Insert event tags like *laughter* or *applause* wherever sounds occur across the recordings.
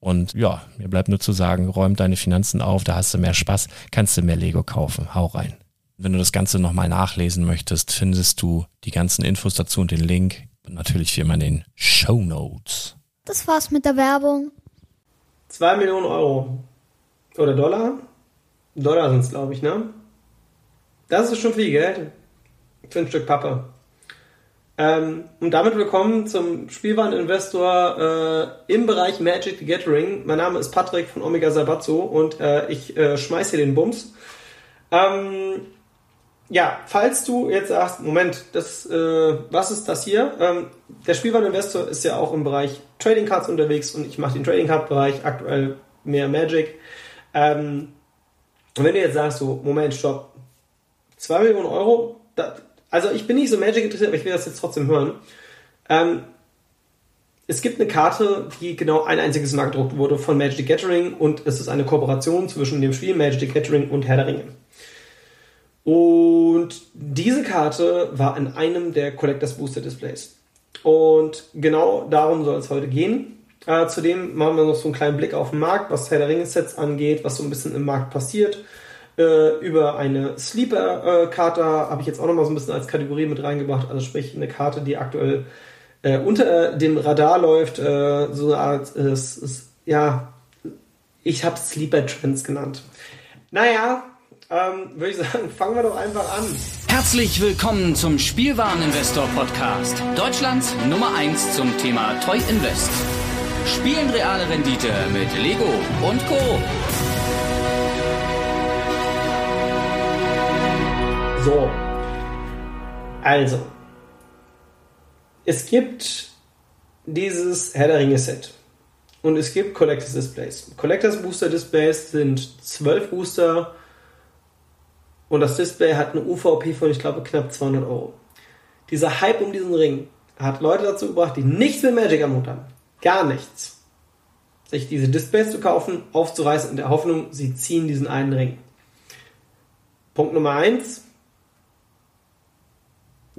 Und ja, mir bleibt nur zu sagen, räum deine Finanzen auf, da hast du mehr Spaß, kannst du mehr Lego kaufen. Hau rein. Wenn du das Ganze nochmal nachlesen möchtest, findest du die ganzen Infos dazu und den Link. Und natürlich wie immer in den Show Notes. Das war's mit der Werbung. Zwei Millionen Euro. Oder Dollar? Dollar sind's, glaube ich, ne? Das ist schon viel Geld. Für ein Stück Pappe. Ähm, und damit willkommen zum Spielwareninvestor äh, im Bereich Magic the Gathering. Mein Name ist Patrick von Omega Sabatzo und äh, ich äh, schmeiß hier den Bums. Ähm, ja, falls du jetzt sagst, Moment, das, äh, was ist das hier? Ähm, der Spielwareninvestor ist ja auch im Bereich Trading Cards unterwegs und ich mache den Trading Card Bereich aktuell mehr Magic. Ähm, und wenn du jetzt sagst, so, Moment, stopp, 2 Millionen Euro, da, also ich bin nicht so Magic interessiert, aber ich will das jetzt trotzdem hören. Ähm, es gibt eine Karte, die genau ein einziges Mal gedruckt wurde von Magic the Gathering und es ist eine Kooperation zwischen dem Spiel Magic the Gathering und Herr der Ringe. Und diese Karte war in einem der Collectors Booster Displays. Und genau darum soll es heute gehen. Äh, zudem machen wir noch so einen kleinen Blick auf den Markt, was Herr der Ringe Sets angeht, was so ein bisschen im Markt passiert äh, über eine Sleeper-Karte habe ich jetzt auch nochmal so ein bisschen als Kategorie mit reingebracht. Also sprich eine Karte, die aktuell äh, unter dem Radar läuft. Äh, so eine Art, äh, ja, ich habe Sleeper-Trends genannt. Naja, ähm, würde ich sagen, *laughs* fangen wir doch einfach an. Herzlich willkommen zum Spielwareninvestor Podcast. Deutschlands Nummer 1 zum Thema Toy Invest. Spielen reale Rendite mit Lego und Co. So. Also. Es gibt dieses Herr der Ringe Set. und es gibt Collectors Displays. Collectors Booster Displays sind 12 Booster und das Display hat eine UVP von, ich glaube, knapp 200 Euro. Dieser Hype um diesen Ring hat Leute dazu gebracht, die nichts mit Magic am Hut haben. Gar nichts. Sich diese Displays zu kaufen, aufzureißen in der Hoffnung, sie ziehen diesen einen Ring. Punkt Nummer eins.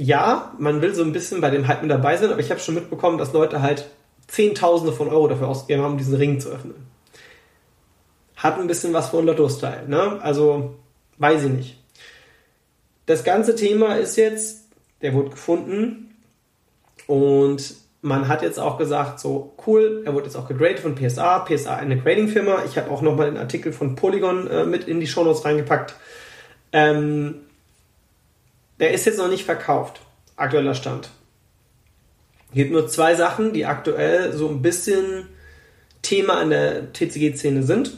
Ja, man will so ein bisschen bei dem Hype mit dabei sein, aber ich habe schon mitbekommen, dass Leute halt Zehntausende von Euro dafür ausgegeben haben, diesen Ring zu öffnen. Hat ein bisschen was von Lotto-Style, ne? Also, weiß ich nicht. Das ganze Thema ist jetzt, der wurde gefunden und man hat jetzt auch gesagt, so cool, er wurde jetzt auch gegradet von PSA. PSA eine Grading-Firma. Ich habe auch nochmal den Artikel von Polygon äh, mit in die Shownotes reingepackt. Ähm, der ist jetzt noch nicht verkauft. Aktueller Stand. Es gibt nur zwei Sachen, die aktuell so ein bisschen Thema in der TCG-Szene sind.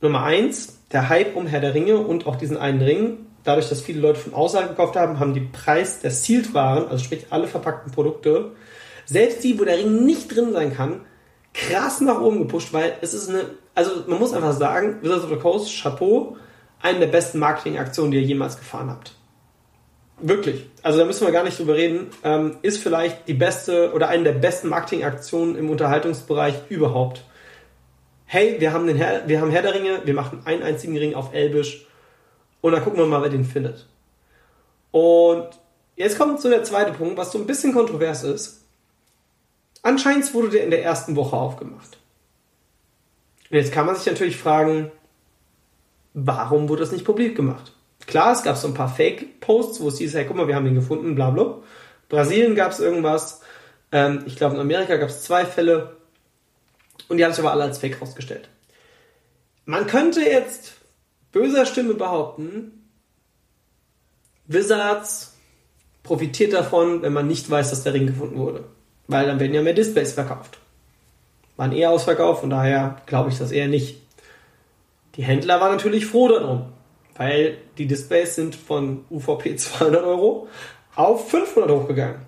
Nummer eins, der Hype um Herr der Ringe und auch diesen einen Ring. Dadurch, dass viele Leute von außerhalb gekauft haben, haben die Preis der Sealed-Waren, also sprich alle verpackten Produkte, selbst die, wo der Ring nicht drin sein kann, krass nach oben gepusht, weil es ist eine, also man muss einfach sagen, Wizards of the Coast, Chapeau, eine der besten Marketingaktionen, die ihr jemals gefahren habt. Wirklich. Also da müssen wir gar nicht drüber reden. Ähm, ist vielleicht die beste oder eine der besten Marketingaktionen im Unterhaltungsbereich überhaupt. Hey, wir haben, den Herr, wir haben Herr der Ringe, wir machen einen einzigen Ring auf Elbisch und dann gucken wir mal, wer den findet. Und jetzt kommt so der zweite Punkt, was so ein bisschen kontrovers ist. Anscheinend wurde der in der ersten Woche aufgemacht. Und jetzt kann man sich natürlich fragen, warum wurde das nicht publik gemacht? Klar, es gab so ein paar Fake-Posts, wo es hieß, hey, guck mal, wir haben ihn gefunden, bla bla. Brasilien gab es irgendwas. Ähm, ich glaube, in Amerika gab es zwei Fälle. Und die haben sich aber alle als Fake rausgestellt. Man könnte jetzt böser Stimme behaupten, Wizards profitiert davon, wenn man nicht weiß, dass der Ring gefunden wurde. Weil dann werden ja mehr Displays verkauft. Waren eher ausverkauft, von daher glaube ich das eher nicht. Die Händler waren natürlich froh darum weil die Displays sind von UVP 200 Euro auf 500 hochgegangen.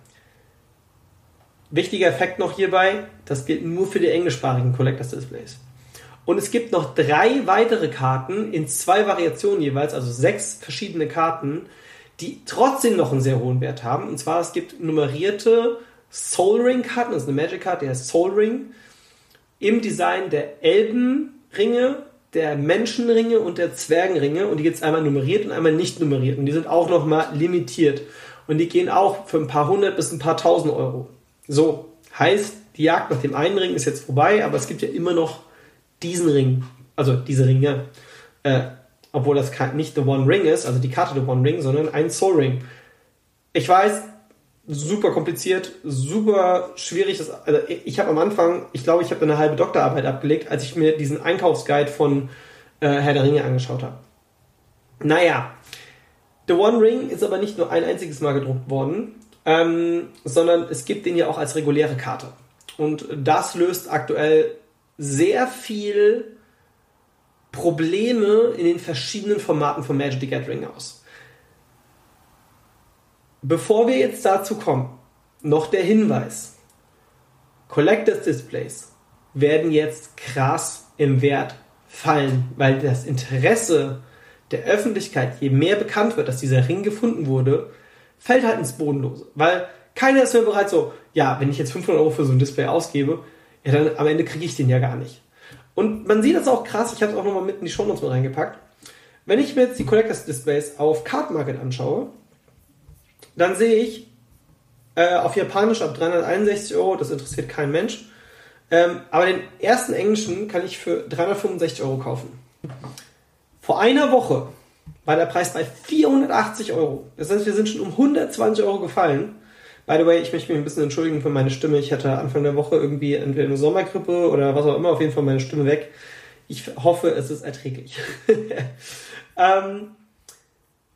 Wichtiger Effekt noch hierbei, das gilt nur für die englischsprachigen Collectors Displays. Und es gibt noch drei weitere Karten in zwei Variationen jeweils, also sechs verschiedene Karten, die trotzdem noch einen sehr hohen Wert haben. Und zwar es gibt nummerierte Soul Ring Karten, das ist eine Magic Card, der heißt Soul Ring, im Design der Elbenringe der Menschenringe und der Zwergenringe und die gibt es einmal nummeriert und einmal nicht nummeriert und die sind auch nochmal limitiert und die gehen auch für ein paar hundert bis ein paar tausend Euro. So, heißt, die Jagd nach dem einen Ring ist jetzt vorbei, aber es gibt ja immer noch diesen Ring, also diese Ringe, äh, obwohl das nicht The One Ring ist, also die Karte The One Ring, sondern ein Soul Ring. Ich weiß, super kompliziert, super schwierig. Das, also ich habe am Anfang, ich glaube, ich habe eine halbe Doktorarbeit abgelegt, als ich mir diesen Einkaufsguide von äh, Herr der Ringe angeschaut habe. Naja, The One Ring ist aber nicht nur ein einziges Mal gedruckt worden, ähm, sondern es gibt den ja auch als reguläre Karte. Und das löst aktuell sehr viel Probleme in den verschiedenen Formaten von Magic the Gathering aus. Bevor wir jetzt dazu kommen, noch der Hinweis. Collectors Displays werden jetzt krass im Wert fallen, weil das Interesse der Öffentlichkeit, je mehr bekannt wird, dass dieser Ring gefunden wurde, fällt halt ins Bodenlose. Weil keiner ist mehr bereit so, ja, wenn ich jetzt 500 Euro für so ein Display ausgebe, ja, dann am Ende kriege ich den ja gar nicht. Und man sieht das auch krass, ich habe es auch nochmal mit in die Show Notes mit reingepackt. Wenn ich mir jetzt die Collectors Displays auf Card Market anschaue, dann sehe ich äh, auf Japanisch ab 361 Euro, das interessiert kein Mensch. Ähm, aber den ersten englischen kann ich für 365 Euro kaufen. Vor einer Woche war der Preis bei 480 Euro. Das heißt, wir sind schon um 120 Euro gefallen. By the way, ich möchte mich ein bisschen entschuldigen für meine Stimme. Ich hatte Anfang der Woche irgendwie entweder eine Sommergrippe oder was auch immer, auf jeden Fall meine Stimme weg. Ich hoffe, es ist erträglich. *laughs* ähm,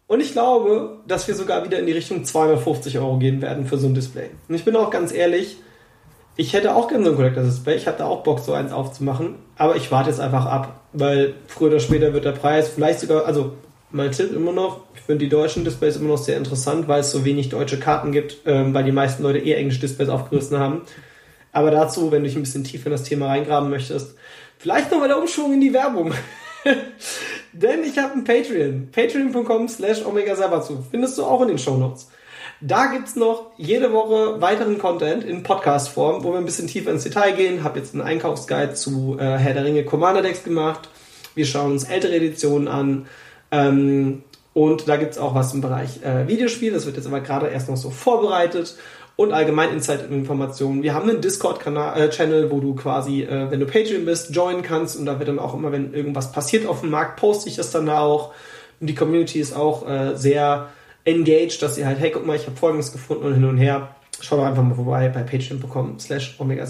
und ich glaube, dass wir sogar wieder in die Richtung 250 Euro gehen werden für so ein Display. Und ich bin auch ganz ehrlich, ich hätte auch gerne so ein Collector Display. Ich hatte auch Bock, so eins aufzumachen. Aber ich warte jetzt einfach ab, weil früher oder später wird der Preis vielleicht sogar, also mein Tipp immer noch, ich finde die deutschen Displays immer noch sehr interessant, weil es so wenig deutsche Karten gibt, ähm, weil die meisten Leute eher englische Displays aufgerissen haben. Aber dazu, wenn du dich ein bisschen tiefer in das Thema reingraben möchtest, vielleicht nochmal der Umschwung in die Werbung. *laughs* Denn ich habe ein Patreon. Patreon.com slash Omega Sabatsu. Findest du auch in den Show Notes. Da gibt's noch jede Woche weiteren Content in Podcast-Form, wo wir ein bisschen tiefer ins Detail gehen. Hab jetzt einen Einkaufsguide zu äh, Herr der Ringe Commander Decks gemacht. Wir schauen uns ältere Editionen an. Ähm, und da gibt's auch was im Bereich äh, Videospiel. Das wird jetzt aber gerade erst noch so vorbereitet und allgemein Insight-Informationen. Wir haben einen Discord-Channel, wo du quasi, äh, wenn du Patreon bist, joinen kannst und da wird dann auch immer, wenn irgendwas passiert auf dem Markt, poste ich das dann da auch. Und die Community ist auch äh, sehr engaged, dass sie halt, hey, guck mal, ich habe Folgendes gefunden und hin und her. Schau doch einfach mal vorbei bei patreon.com slash omega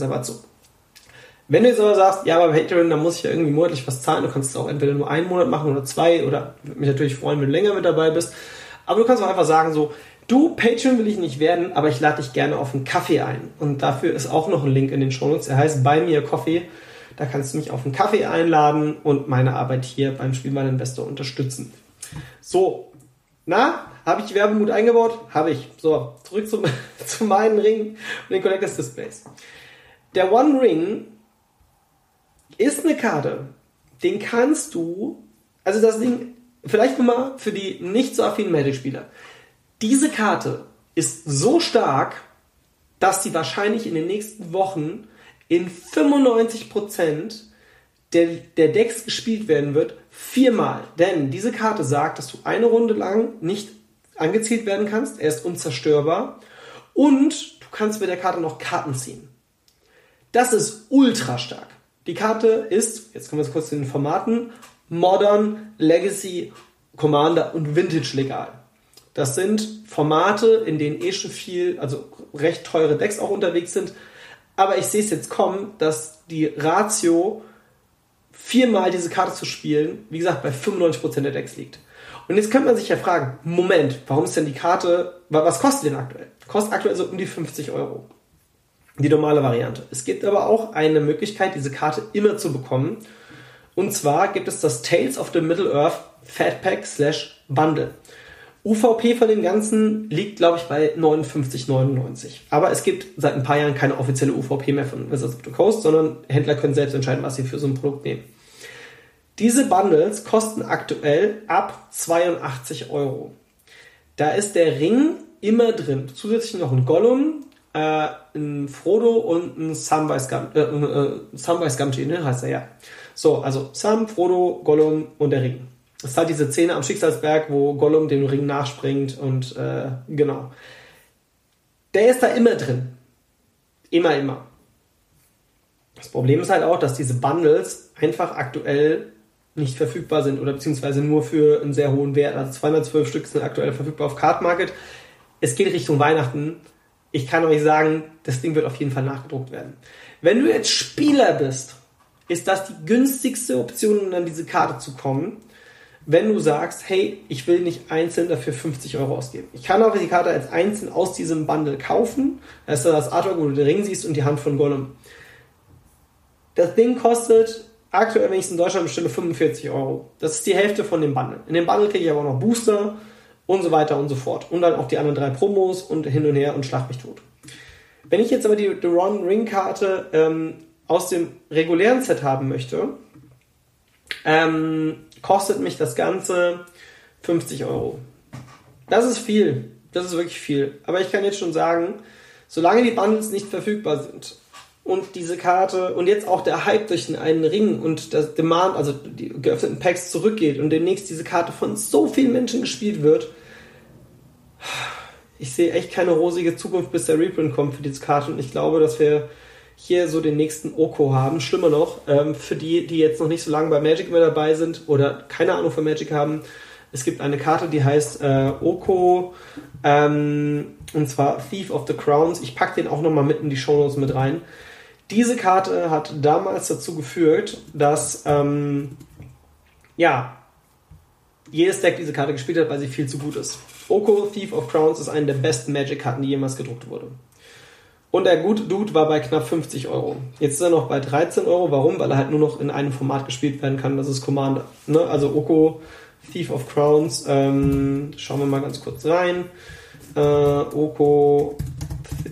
Wenn du jetzt aber sagst, ja, bei Patreon, da muss ich ja irgendwie monatlich was zahlen, du kannst es auch entweder nur einen Monat machen oder zwei oder würde mich natürlich freuen, wenn du länger mit dabei bist. Aber du kannst auch einfach sagen so, Du, Patreon will ich nicht werden, aber ich lade dich gerne auf einen Kaffee ein. Und dafür ist auch noch ein Link in den Shownotes. Er heißt Bei mir Coffee. Da kannst du mich auf einen Kaffee einladen und meine Arbeit hier beim Spielmann Investor unterstützen. So, na, habe ich Werbemut eingebaut? Habe ich. So, zurück zum, *laughs* zu meinen Ring und den Collectors Displays. Der One Ring ist eine Karte, den kannst du, also das Ding, vielleicht nochmal für die nicht so affinen Magic-Spieler. Diese Karte ist so stark, dass sie wahrscheinlich in den nächsten Wochen in 95% der, der Decks gespielt werden wird, viermal. Denn diese Karte sagt, dass du eine Runde lang nicht angezielt werden kannst. Er ist unzerstörbar. Und du kannst mit der Karte noch Karten ziehen. Das ist ultra stark. Die Karte ist, jetzt kommen wir kurz zu den Formaten, Modern, Legacy, Commander und Vintage legal. Das sind Formate, in denen eh schon viel, also recht teure Decks auch unterwegs sind. Aber ich sehe es jetzt kommen, dass die Ratio viermal diese Karte zu spielen, wie gesagt, bei 95% der Decks liegt. Und jetzt könnte man sich ja fragen, Moment, warum ist denn die Karte, was kostet denn aktuell? Kostet aktuell so um die 50 Euro. Die normale Variante. Es gibt aber auch eine Möglichkeit, diese Karte immer zu bekommen. Und zwar gibt es das Tales of the Middle-earth Fat Pack slash Bundle. UVP von dem Ganzen liegt, glaube ich, bei 59,99. Aber es gibt seit ein paar Jahren keine offizielle UVP mehr von Wizards of the Coast, sondern Händler können selbst entscheiden, was sie für so ein Produkt nehmen. Diese Bundles kosten aktuell ab 82 Euro. Da ist der Ring immer drin. Zusätzlich noch ein Gollum, äh, ein Frodo und ein Samwise Gamgee, äh, äh, Gamgee, ne, heißt er ja. So, also Sam, Frodo, Gollum und der Ring. Das ist halt diese Szene am Schicksalsberg, wo Gollum dem Ring nachspringt und äh, genau. Der ist da immer drin. Immer, immer. Das Problem ist halt auch, dass diese Bundles einfach aktuell nicht verfügbar sind oder beziehungsweise nur für einen sehr hohen Wert. Also 212 Stück sind aktuell verfügbar auf Card Market. Es geht Richtung Weihnachten. Ich kann euch sagen, das Ding wird auf jeden Fall nachgedruckt werden. Wenn du jetzt Spieler bist, ist das die günstigste Option, um an diese Karte zu kommen wenn du sagst, hey, ich will nicht einzeln dafür 50 Euro ausgeben. Ich kann auch die Karte als einzeln aus diesem Bundle kaufen. Das ist das Artwork, wo du den Ring siehst und die Hand von Gollum. Das Ding kostet aktuell, wenn ich es in Deutschland bestelle, 45 Euro. Das ist die Hälfte von dem Bundle. In dem Bundle kriege ich aber auch noch Booster und so weiter und so fort. Und dann auch die anderen drei Promos und hin und her und schlag mich tot. Wenn ich jetzt aber die The Ron Ring Karte ähm, aus dem regulären Set haben möchte, ähm, kostet mich das Ganze 50 Euro. Das ist viel. Das ist wirklich viel. Aber ich kann jetzt schon sagen, solange die Bundles nicht verfügbar sind und diese Karte und jetzt auch der Hype durch den einen Ring und das Demand, also die geöffneten Packs zurückgeht und demnächst diese Karte von so vielen Menschen gespielt wird, ich sehe echt keine rosige Zukunft, bis der Reprint kommt für diese Karte und ich glaube, dass wir hier so den nächsten Oko haben. Schlimmer noch, ähm, für die, die jetzt noch nicht so lange bei Magic mehr dabei sind oder keine Ahnung von Magic haben, es gibt eine Karte, die heißt äh, Oko, ähm, und zwar Thief of the Crowns. Ich packe den auch nochmal mit in die Shownotes mit rein. Diese Karte hat damals dazu geführt, dass ähm, ja, jedes Deck diese Karte gespielt hat, weil sie viel zu gut ist. Oko Thief of Crowns ist eine der besten Magic-Karten, die jemals gedruckt wurde. Und der gute Dude war bei knapp 50 Euro. Jetzt ist er noch bei 13 Euro. Warum? Weil er halt nur noch in einem Format gespielt werden kann. Das ist Commander. Ne? Also Oko, Thief of Crowns. Ähm, schauen wir mal ganz kurz rein. Äh, Oko,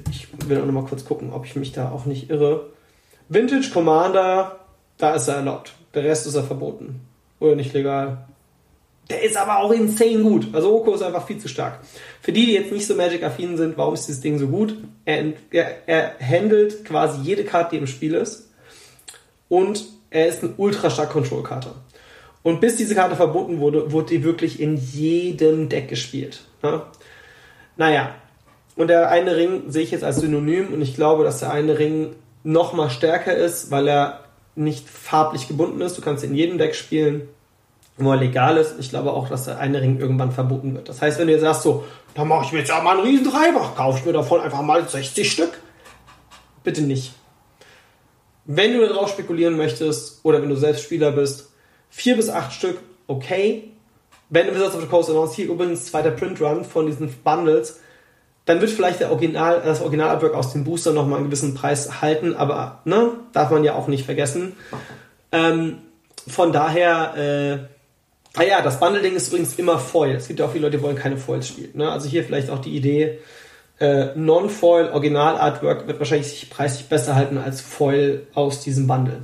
ich will auch nochmal kurz gucken, ob ich mich da auch nicht irre. Vintage Commander, da ist er erlaubt. Der Rest ist er verboten. Oder nicht legal. Der ist aber auch insane gut. Also Oko ist einfach viel zu stark. Für die, die jetzt nicht so Magic-affin sind, warum ist dieses Ding so gut? Er, er, er handelt quasi jede Karte, die im Spiel ist. Und er ist eine ultra stark Control-Karte. Und bis diese Karte verboten wurde, wurde die wirklich in jedem Deck gespielt. Ja? Naja, und der eine Ring sehe ich jetzt als Synonym und ich glaube, dass der eine Ring noch mal stärker ist, weil er nicht farblich gebunden ist. Du kannst in jedem Deck spielen, wo er legal ist. Ich glaube auch, dass der eine Ring irgendwann verboten wird. Das heißt, wenn du jetzt sagst so, dann mache ich mir jetzt ja mal einen riesen Dreibach, kaufe ich mir davon einfach mal 60 Stück. Bitte nicht. Wenn du darauf spekulieren möchtest oder wenn du selbst Spieler bist, vier bis acht Stück, okay. Wenn du Wizards of the Coast announced, hier übrigens zweiter Print Run von diesen Bundles, dann wird vielleicht der Original, das Originalartwork aus dem Booster nochmal einen gewissen Preis halten, aber ne, darf man ja auch nicht vergessen. Ähm, von daher, äh, ah ja, das Bundle-Ding ist übrigens immer Foil. Es gibt ja auch viele Leute, die wollen keine Foils spielen. Ne? Also hier vielleicht auch die Idee, äh, Non-Foil Original-Artwork wird wahrscheinlich sich preislich besser halten als Foil aus diesem Bundle.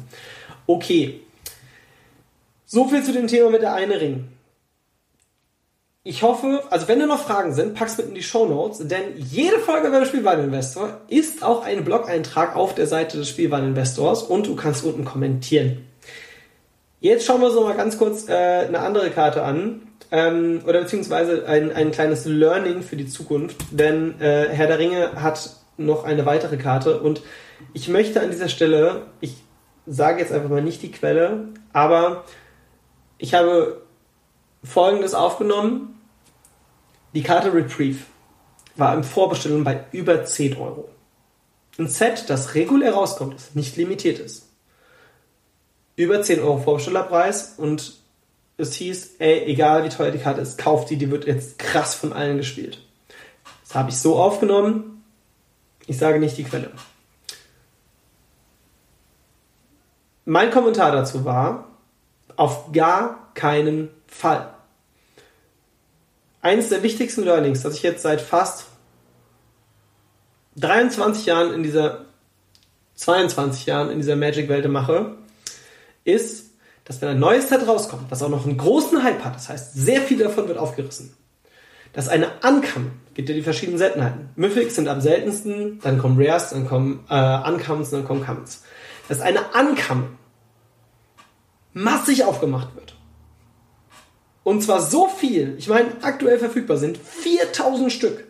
Okay. So viel zu dem Thema mit der eine Ring ich hoffe, also wenn da noch Fragen sind, pack's mit in die Show Notes, denn jede Folge beim Spielwareninvestor ist auch ein Blog-Eintrag auf der Seite des Spielwareninvestors und du kannst unten kommentieren. Jetzt schauen wir uns noch mal ganz kurz äh, eine andere Karte an ähm, oder beziehungsweise ein, ein kleines Learning für die Zukunft, denn äh, Herr der Ringe hat noch eine weitere Karte und ich möchte an dieser Stelle, ich sage jetzt einfach mal nicht die Quelle, aber ich habe Folgendes aufgenommen die Karte Reprieve war im Vorbestellung bei über 10 Euro. Ein Set, das regulär rauskommt, das nicht limitiert ist. Über 10 Euro Vorbestellerpreis und es hieß, ey, egal wie teuer die Karte ist, kauft die, die wird jetzt krass von allen gespielt. Das habe ich so aufgenommen. Ich sage nicht die Quelle. Mein Kommentar dazu war, auf gar keinen Fall eines der wichtigsten Learnings, das ich jetzt seit fast 23 Jahren in dieser 22 Jahren in dieser Magic-Welt mache, ist, dass wenn ein neues Set rauskommt, das auch noch einen großen Hype hat, das heißt, sehr viel davon wird aufgerissen, dass eine Uncommon, gibt ja die verschiedenen Seltenheiten. Mythics sind am seltensten, dann kommen Rares, dann kommen äh, dann kommen Commons. Dass eine Uncommon massig aufgemacht wird und zwar so viel, ich meine, aktuell verfügbar sind 4000 Stück.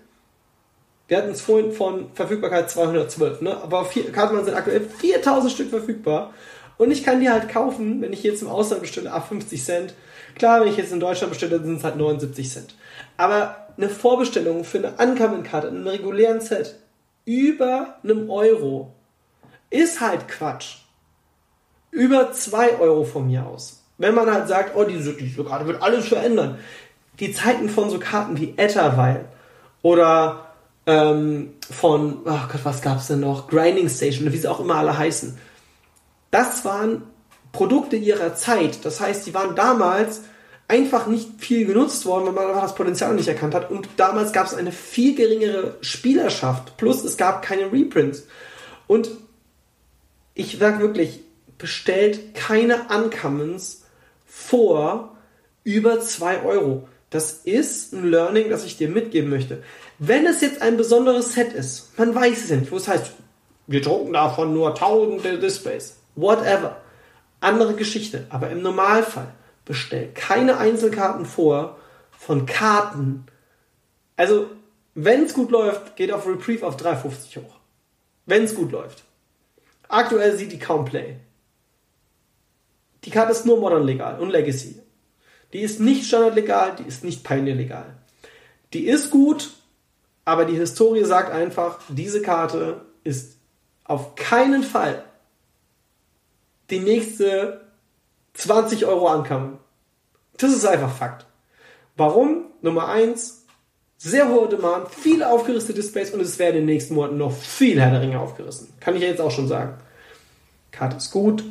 Wir hatten es vorhin von Verfügbarkeit 212, ne? aber Kartenmann sind aktuell 4000 Stück verfügbar. Und ich kann die halt kaufen, wenn ich jetzt im Ausland bestelle, ab 50 Cent. Klar, wenn ich jetzt in Deutschland bestelle, sind es halt 79 Cent. Aber eine Vorbestellung für eine Uncommon-Karte, einen regulären Set, über einem Euro, ist halt Quatsch. Über 2 Euro von mir aus. Wenn man halt sagt, oh, diese, diese Karte wird alles verändern. Die Zeiten von so Karten wie Etterweil oder ähm, von, oh Gott, was gab's denn noch? Grinding Station, wie sie auch immer alle heißen. Das waren Produkte ihrer Zeit. Das heißt, die waren damals einfach nicht viel genutzt worden, weil man einfach das Potenzial nicht erkannt hat. Und damals gab es eine viel geringere Spielerschaft. Plus es gab keine Reprints. Und ich sag wirklich, bestellt keine Uncommons vor über 2 Euro. Das ist ein Learning, das ich dir mitgeben möchte. Wenn es jetzt ein besonderes Set ist, man weiß es nicht, wo es heißt, wir drucken davon nur tausende Displays, whatever. Andere Geschichte, aber im Normalfall bestell keine Einzelkarten vor von Karten. Also, wenn es gut läuft, geht auf Reprieve auf 3,50 hoch. Wenn es gut läuft. Aktuell sieht die kaum Play. Die Karte ist nur Modern legal und Legacy. Die ist nicht Standard legal, die ist nicht Pioneer legal. Die ist gut, aber die Historie sagt einfach, diese Karte ist auf keinen Fall die nächste 20 Euro ankommen. Das ist einfach Fakt. Warum? Nummer eins, sehr hohe Demand, viele aufgerissene Displays und es werden in den nächsten Monaten noch viel Herr der Ringe aufgerissen. Kann ich ja jetzt auch schon sagen. Karte ist gut,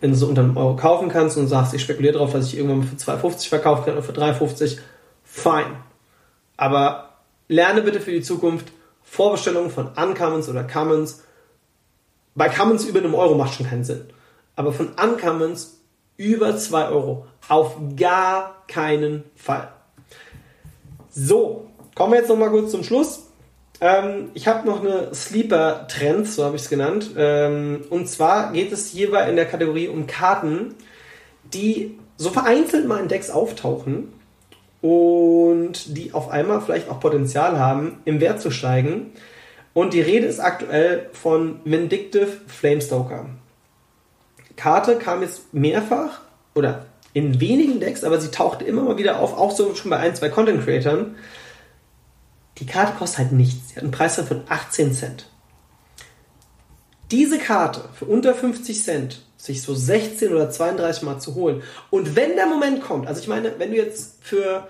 wenn du so unter einem Euro kaufen kannst und sagst, ich spekuliere darauf, dass ich irgendwann für 2,50 verkaufen kann oder für 3,50, fein. Aber lerne bitte für die Zukunft, Vorbestellungen von Uncommons oder Commons. Bei Commons über einem Euro macht schon keinen Sinn. Aber von Uncommons über 2 Euro. Auf gar keinen Fall. So, kommen wir jetzt noch mal kurz zum Schluss. Ähm, ich habe noch eine Sleeper-Trend, so habe ich es genannt. Ähm, und zwar geht es hierbei in der Kategorie um Karten, die so vereinzelt mal in Decks auftauchen und die auf einmal vielleicht auch Potenzial haben, im Wert zu steigen. Und die Rede ist aktuell von Vindictive Flamestoker. Karte kam jetzt mehrfach oder in wenigen Decks, aber sie tauchte immer mal wieder auf, auch so schon bei ein, zwei Content Creatern. Die Karte kostet halt nichts. Sie hat einen Preis von 18 Cent. Diese Karte für unter 50 Cent sich so 16 oder 32 Mal zu holen. Und wenn der Moment kommt, also ich meine, wenn du jetzt für,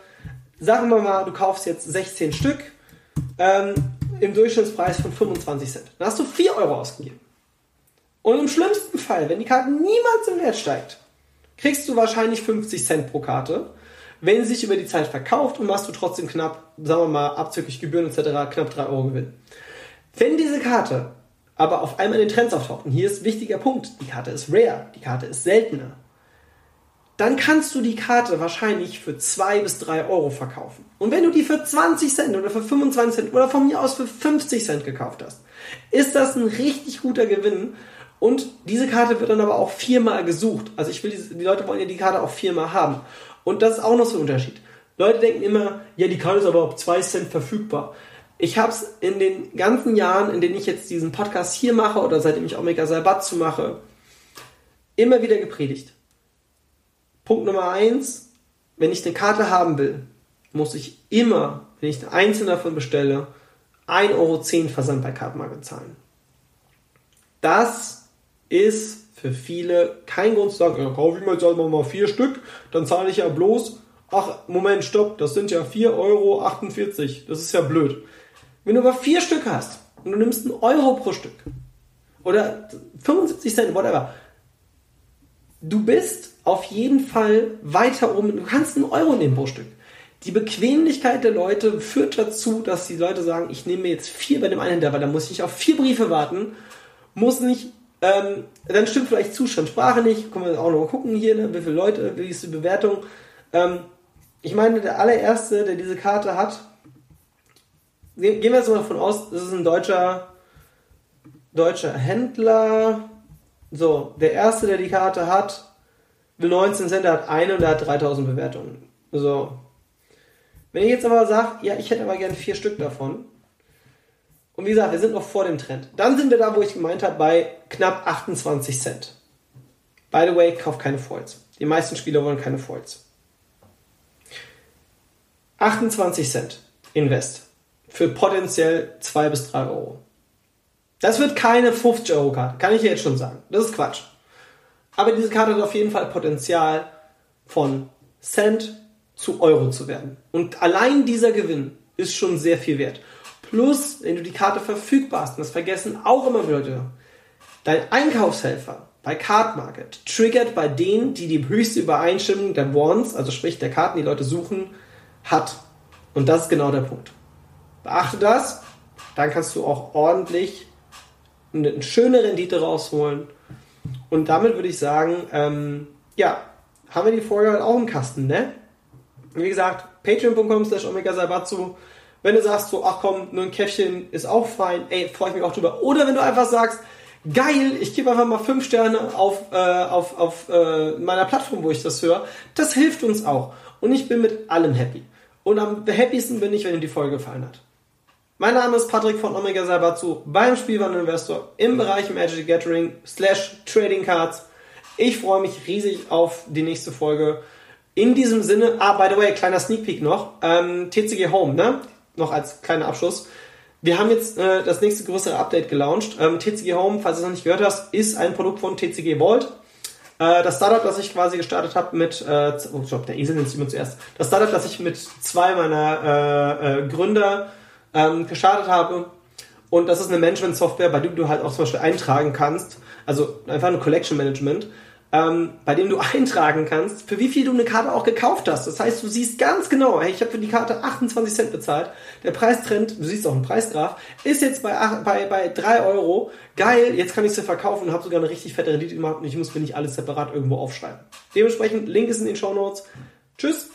sagen wir mal, du kaufst jetzt 16 Stück ähm, im Durchschnittspreis von 25 Cent, dann hast du 4 Euro ausgegeben. Und im schlimmsten Fall, wenn die Karte niemals im Wert steigt, kriegst du wahrscheinlich 50 Cent pro Karte. Wenn sie sich über die Zeit verkauft und machst du trotzdem knapp, sagen wir mal, abzüglich Gebühren etc., knapp 3 Euro Gewinn. Wenn diese Karte aber auf einmal in den Trends auftaucht, und hier ist ein wichtiger Punkt, die Karte ist rare, die Karte ist seltener, dann kannst du die Karte wahrscheinlich für 2 bis 3 Euro verkaufen. Und wenn du die für 20 Cent oder für 25 Cent oder von mir aus für 50 Cent gekauft hast, ist das ein richtig guter Gewinn. Und diese Karte wird dann aber auch viermal gesucht. Also ich will, die Leute wollen ja die Karte auch viermal haben. Und das ist auch noch so ein Unterschied. Leute denken immer, ja, die Karte ist aber auf 2 Cent verfügbar. Ich habe es in den ganzen Jahren, in denen ich jetzt diesen Podcast hier mache oder seitdem ich Omega Salbatsu mache, immer wieder gepredigt. Punkt Nummer eins, wenn ich eine Karte haben will, muss ich immer, wenn ich eine einzelne davon bestelle, 1,10 Euro Versand bei Kartenmarke zahlen. Das ist für viele kein Grund zu sagen, ja, kaufe ich mir jetzt einfach mal vier Stück, dann zahle ich ja bloß, ach, Moment, stopp, das sind ja 4,48 Euro, das ist ja blöd. Wenn du aber vier Stück hast und du nimmst einen Euro pro Stück oder 75 Cent, whatever, du bist auf jeden Fall weiter oben, du kannst einen Euro nehmen pro Stück. Die Bequemlichkeit der Leute führt dazu, dass die Leute sagen, ich nehme mir jetzt vier bei dem einen weil dann muss ich auf vier Briefe warten, muss nicht ähm, dann stimmt vielleicht Zustand Sprache nicht. Können wir auch noch gucken hier, ne? wie viele Leute, wie ist die Bewertung. Ähm, ich meine, der allererste, der diese Karte hat, gehen wir jetzt mal davon aus, das ist ein deutscher, deutscher Händler. So, der erste, der die Karte hat, will 19 Cent, der hat eine und der hat 3000 Bewertungen. So. Wenn ich jetzt aber sage, ja, ich hätte aber gern vier Stück davon, und wie gesagt, wir sind noch vor dem Trend. Dann sind wir da, wo ich gemeint habe, bei knapp 28 Cent. By the way, kauf keine Foils. Die meisten Spieler wollen keine Foils. 28 Cent Invest für potenziell 2 bis 3 Euro. Das wird keine 50 Euro Karte, kann ich jetzt schon sagen. Das ist Quatsch. Aber diese Karte hat auf jeden Fall Potenzial von Cent zu Euro zu werden. Und allein dieser Gewinn ist schon sehr viel wert. Plus, wenn du die Karte verfügbar hast, und das vergessen auch immer Leute, dein Einkaufshelfer bei Card Market triggert bei denen, die die höchste Übereinstimmung der Wands, also sprich der Karten, die Leute suchen, hat. Und das ist genau der Punkt. Beachte das, dann kannst du auch ordentlich eine schöne Rendite rausholen. Und damit würde ich sagen, ähm, ja, haben wir die Folge halt auch im Kasten, ne? Wie gesagt, patreon.com slash omega wenn du sagst so, ach komm, nur ein Käffchen ist auch fein, ey, freue ich mich auch drüber. Oder wenn du einfach sagst, geil, ich gebe einfach mal fünf Sterne auf, äh, auf, auf äh, meiner Plattform, wo ich das höre, das hilft uns auch. Und ich bin mit allem happy. Und am happiesten bin ich, wenn dir die Folge gefallen hat. Mein Name ist Patrick von Omega Sabatsu beim Spielwandel Investor im Bereich Magic Gathering slash Trading Cards. Ich freue mich riesig auf die nächste Folge. In diesem Sinne, ah, by the way, kleiner Sneak Peek noch, ähm, TCG Home, ne? Noch als kleiner Abschluss. Wir haben jetzt äh, das nächste größere Update gelauncht. Ähm, TCG Home, falls du es noch nicht gehört hast, ist ein Produkt von TCG Vault. Äh, das Startup, das ich quasi gestartet habe mit, äh, oh, ich glaube, der Esel sich immer zuerst. Das Startup, das ich mit zwei meiner äh, Gründer ähm, gestartet habe. Und das ist eine Management-Software, bei der du halt auch zum Beispiel eintragen kannst. Also einfach eine Collection Management ähm, bei dem du *laughs* eintragen kannst, für wie viel du eine Karte auch gekauft hast. Das heißt, du siehst ganz genau, hey, ich habe für die Karte 28 Cent bezahlt. Der Preistrend, du siehst auch einen Preisgraph, ist jetzt bei, ach- bei, bei 3 Euro. Geil, jetzt kann ich sie verkaufen und habe sogar eine richtig fette Rendite gemacht und ich muss mir nicht alles separat irgendwo aufschreiben. Dementsprechend, Link ist in den Show Notes. Tschüss!